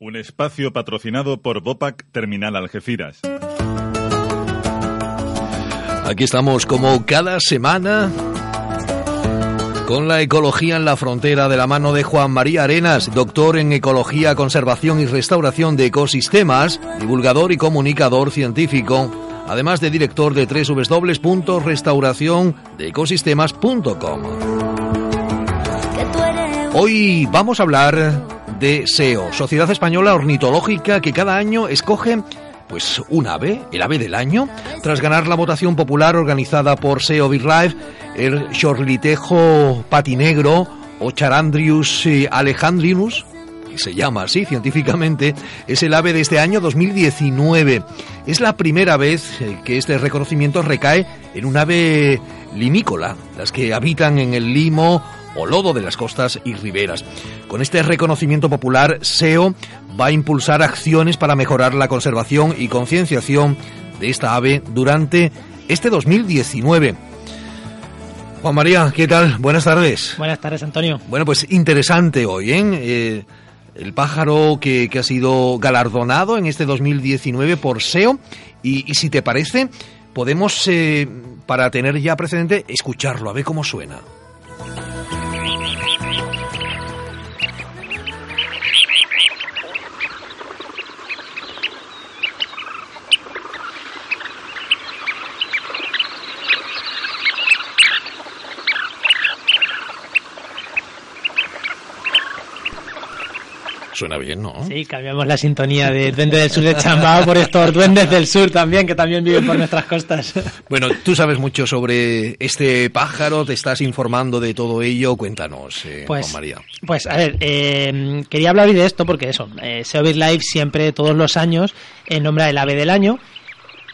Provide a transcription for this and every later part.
Un espacio patrocinado por Bopac Terminal Algeciras. Aquí estamos como cada semana con la ecología en la frontera de la mano de Juan María Arenas, doctor en ecología, conservación y restauración de ecosistemas, divulgador y comunicador científico, además de director de www.restauraciondeecosistemas.com. Hoy vamos a hablar de SEO, Sociedad Española Ornitológica, que cada año escoge pues un ave, el ave del año, tras ganar la votación popular organizada por SEO BirdLife, el chorlitejo patinegro o Charandrius alejandrinus, que se llama así científicamente, es el ave de este año 2019. Es la primera vez eh, que este reconocimiento recae en un ave limícola, las que habitan en el limo o lodo de las costas y riberas. Con este reconocimiento popular, SEO va a impulsar acciones para mejorar la conservación y concienciación de esta ave durante este 2019. Juan María, ¿qué tal? Buenas tardes. Buenas tardes, Antonio. Bueno, pues interesante hoy, ¿eh? eh el pájaro que, ha sido galardonado en este 2019 por SEO. Y, si te parece, podemos, eh, para tener ya precedente, escucharlo, a ver cómo suena. Suena bien, ¿no? Sí, cambiamos la sintonía de Duende del Sur de Chambao por estos duendes del sur también, que también viven por nuestras costas. Bueno, tú sabes mucho sobre este pájaro, te estás informando de todo ello. Cuéntanos, eh, pues, Juan María. Pues, a ver, eh, quería hablar hoy de esto porque eso, eh, Live siempre, todos los años, eh, nombra el ave del año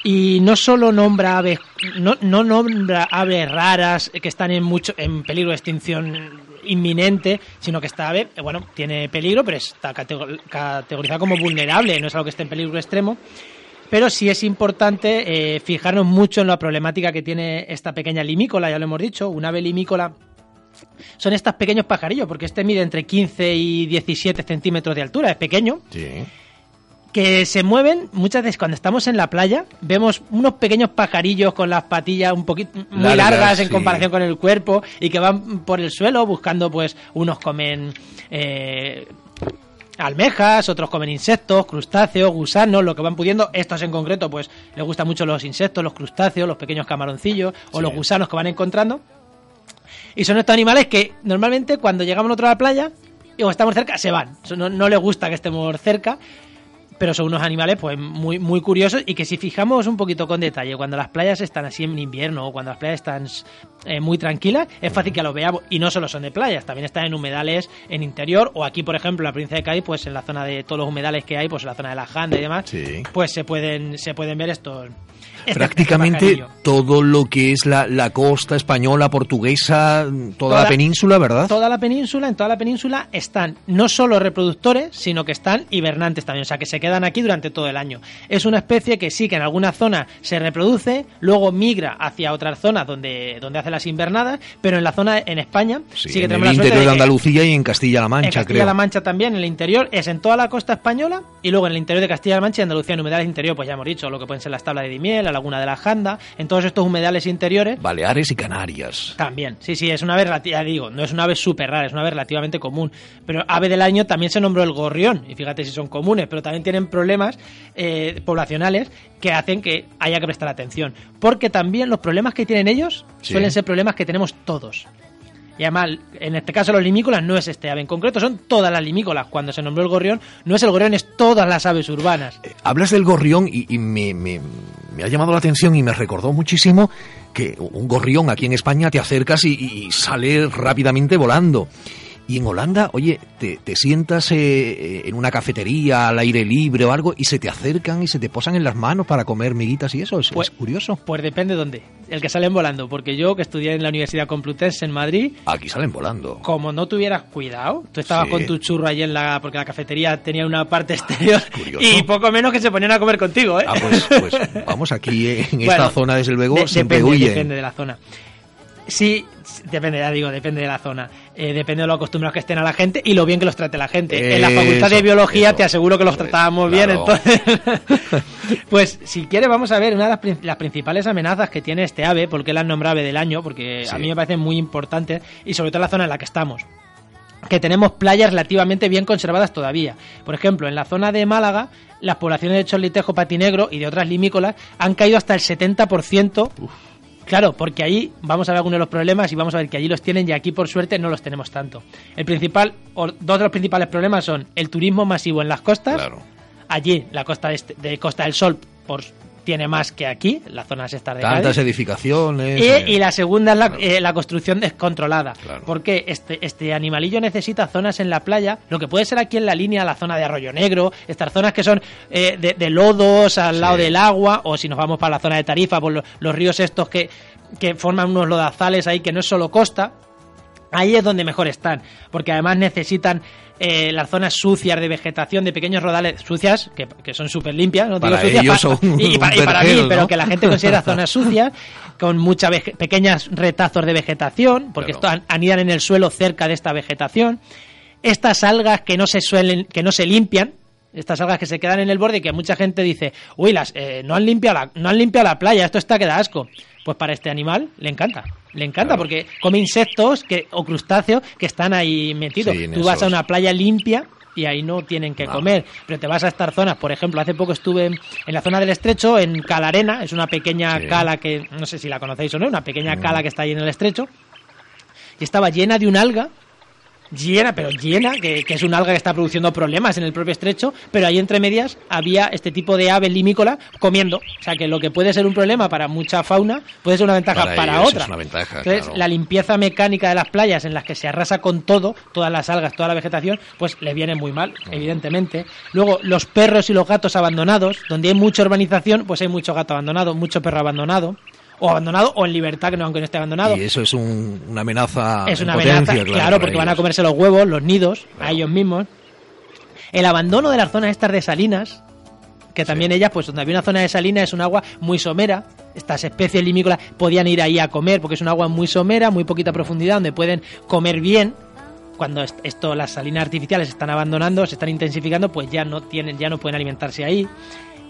y no solo nombra aves, no, no nombra aves raras que están en mucho en peligro de extinción inminente, sino que esta ave, bueno, tiene peligro, pero está categorizada como vulnerable, no es algo que esté en peligro extremo. Pero sí es importante eh, fijarnos mucho en la problemática que tiene esta pequeña limícola, ya lo hemos dicho, un ave limícola son estos pequeños pajarillos, porque este mide entre 15 y 17 centímetros de altura, es pequeño. Que se mueven muchas veces cuando estamos en la playa vemos unos pequeños pajarillos con las patillas un poquito muy largas, en comparación con el cuerpo y que van por el suelo buscando pues unos comen eh, almejas, otros comen insectos, crustáceos, gusanos, lo que van pudiendo. Estos en concreto, pues les gustan mucho los insectos, los crustáceos, los pequeños camaroncillos o los gusanos que van encontrando. Y son estos animales que normalmente cuando llegamos nosotros a la playa o estamos cerca, se van. No, no les gusta que estemos cerca pero son unos animales pues muy, muy curiosos y que si fijamos un poquito con detalle, cuando las playas están así en invierno o cuando las playas están eh, muy tranquilas, es fácil que lo veamos. Y no solo son de playas, también están en humedales en interior o aquí, por ejemplo, en la provincia de Cádiz, pues en la zona de todos los humedales que hay, pues en la zona de la Janda y demás, pues se pueden, se pueden ver estos Prácticamente todo lo que es la, la costa española, portuguesa, toda, la península, ¿verdad? Toda la península, en toda la península están no solo reproductores, sino que están hibernantes también, o sea que se quedan aquí durante todo el año. Es una especie que sí que en alguna zona se reproduce, luego migra hacia otras zonas donde, donde hace las invernadas, pero en la zona en España sí, que tenemos en el interior de, Andalucía y en Castilla-La Mancha, en Castilla-La Mancha también, en el interior, es en toda la costa española y luego en el interior de Castilla-La Mancha y Andalucía en humedales interior, pues ya hemos dicho, lo que pueden ser las tablas de Dimiel, laguna de la Janda, en todos estos humedales interiores. Baleares y Canarias. También, sí, sí, es una ave, ya digo, no es una ave súper rara, es una ave relativamente común. Pero ave del año también se nombró el gorrión, y fíjate si son comunes, pero también tienen problemas eh, poblacionales que hacen que haya que prestar atención. Porque también los problemas que tienen ellos suelen ser problemas que tenemos todos. Y además, en este caso los limícolas no es este ave en concreto, son todas las limícolas. Cuando se nombró el gorrión, no es el gorrión, es todas las aves urbanas. Eh, hablas del gorrión y, me, me, ha llamado la atención y me recordó muchísimo que un gorrión aquí en España te acercas y sale rápidamente volando. Y en Holanda, oye, te, sientas eh, eh, en una cafetería al aire libre o algo y se te acercan y se te posan en las manos para comer miguitas y eso, es, pues, curioso. Pues depende de dónde. El que salen volando, porque yo que estudié en la Universidad Complutense en Madrid... Aquí salen volando. Como no tuvieras cuidado, tú estabas con tu churro allí en la... porque la cafetería tenía una parte exterior y poco menos que se ponían a comer contigo, ¿eh? Ah, pues, pues vamos, aquí en esta zona desde luego de, siempre depende, depende de la zona. Sí, depende, ya digo, depende de la zona. Eh, depende de lo acostumbrados que estén a la gente y lo bien que los trate la gente. en la facultad de biología te aseguro que los tratábamos bien, entonces. pues si quieres, vamos a ver una de las, principales amenazas que tiene este ave, porque la han nombrado ave del año, porque a mí me parece muy importante y sobre todo en la zona en la que estamos que tenemos playas relativamente bien conservadas todavía. Por ejemplo, en la zona de Málaga, las poblaciones de chorlitejo patinegro y de otras limícolas han caído hasta el 70%. Claro, porque ahí vamos a ver algunos de los problemas y vamos a ver que allí los tienen y aquí por suerte no los tenemos tanto. El principal, o dos de los principales problemas son el turismo masivo en las costas. Allí, la costa de, este, de Costa del Sol, por tiene más que aquí, las zonas estas de Tantas edificaciones. Y, eh, la segunda es la, eh, la construcción descontrolada. Porque este, este animalillo necesita zonas en la playa, lo que puede ser aquí en la línea, la zona de Arroyo Negro, estas zonas que son eh, de, lodos al lado del agua, o si nos vamos para la zona de Tarifa, por los, ríos estos que, que forman unos lodazales ahí que no es solo costa, ahí es donde mejor están, porque además necesitan eh, las zonas sucias de vegetación, de pequeños rodales sucias, que, son súper limpias, no para digo sucias, y, para, mí, pero que la gente considera zonas sucias, con muchas pequeñas retazos de vegetación, porque esto anidan en el suelo cerca de esta vegetación. Estas algas que no se suelen, que no se limpian, estas algas que se quedan en el borde y que mucha gente dice, uy, las, eh, no, han limpiado la, no han limpiado la playa, esto está que da asco. Pues para este animal le encanta. Le encanta porque come insectos que, o crustáceos que están ahí metidos. Tú vas a una playa limpia y ahí no tienen que comer. Pero te vas a estas zonas, por ejemplo, hace poco estuve en la zona del estrecho, en Calarena, es una pequeña cala que, no sé si la conocéis o no, una pequeña mm. cala que está ahí en el estrecho, y estaba llena de un alga llena, pero llena, que, es un alga que está produciendo problemas en el propio estrecho, pero ahí entre medias había este tipo de ave limícola comiendo. O sea que lo que puede ser un problema para mucha fauna puede ser una ventaja para, otra. Entonces, la limpieza mecánica de las playas en las que se arrasa con todo, todas las algas, toda la vegetación, pues le viene muy mal, mm. evidentemente. Luego, los perros y los gatos abandonados, donde hay mucha urbanización, pues hay mucho gato abandonado, mucho perro abandonado o abandonado o en libertad, que no aunque no esté abandonado. Y eso es una amenaza. Es una amenaza, claro, porque van a comerse los huevos, los nidos, a ellos mismos. El abandono de las zonas estas de salinas, que también ellas, pues donde había una zona de salinas es un agua muy somera. Estas especies limícolas podían ir ahí a comer porque es un agua muy somera, muy poquita profundidad, donde pueden comer bien. Cuando esto, las salinas artificiales se están abandonando, se están intensificando, pues ya no tienen, ya no pueden alimentarse ahí.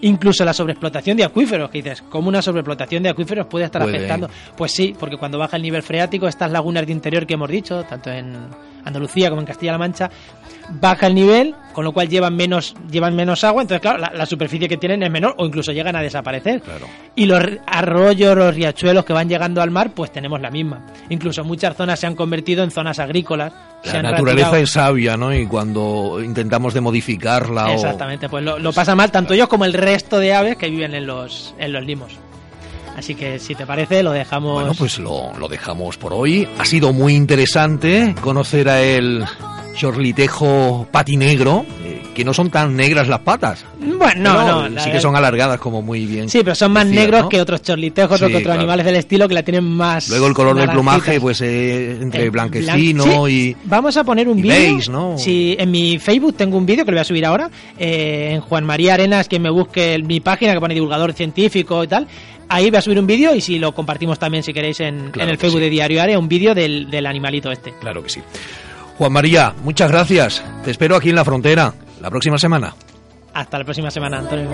Incluso la sobreexplotación de acuíferos, que dices, ¿cómo una sobreexplotación de acuíferos puede estar afectando? Pues sí, porque cuando baja el nivel freático, estas lagunas de interior que hemos dicho, tanto en Andalucía como en Castilla-La Mancha, baja el nivel, con lo cual llevan menos, llevan menos agua, entonces claro, la, superficie que tienen es menor o incluso llegan a desaparecer. Y los arroyos, los riachuelos que van llegando al mar, pues tenemos la misma. Incluso muchas zonas se han convertido en zonas agrícolas. La naturaleza es sabia, ¿no? Y cuando intentamos de modificarla Exactamente, pues lo, pasa mal tanto ellos como el resto de aves que viven en los, en los limos. Así que si te parece, lo dejamos. Bueno, pues lo, lo dejamos por hoy. Ha sido muy interesante conocer a el chorlitejo patinegro, eh, que no son tan negras las patas. Bueno, no, no. Sí que son alargadas como muy bien. Sí, pero son más negros que otros chorlitejos o que otros animales del estilo que la tienen más. Luego el color del plumaje, pues eh, entre blanquecino y. Vamos a poner un vídeo. ¿no? Sí, en mi Facebook tengo un vídeo que lo voy a subir ahora. Eh, en Juan María Arenas, que me busque mi página que pone divulgador científico y tal. Ahí voy a subir un vídeo y si lo compartimos también, si queréis, en, el Facebook de Diario Área, un vídeo del, del animalito este. Claro que sí. Juan María, muchas gracias. Te espero aquí en la frontera la próxima semana. Hasta la próxima semana, Antonio.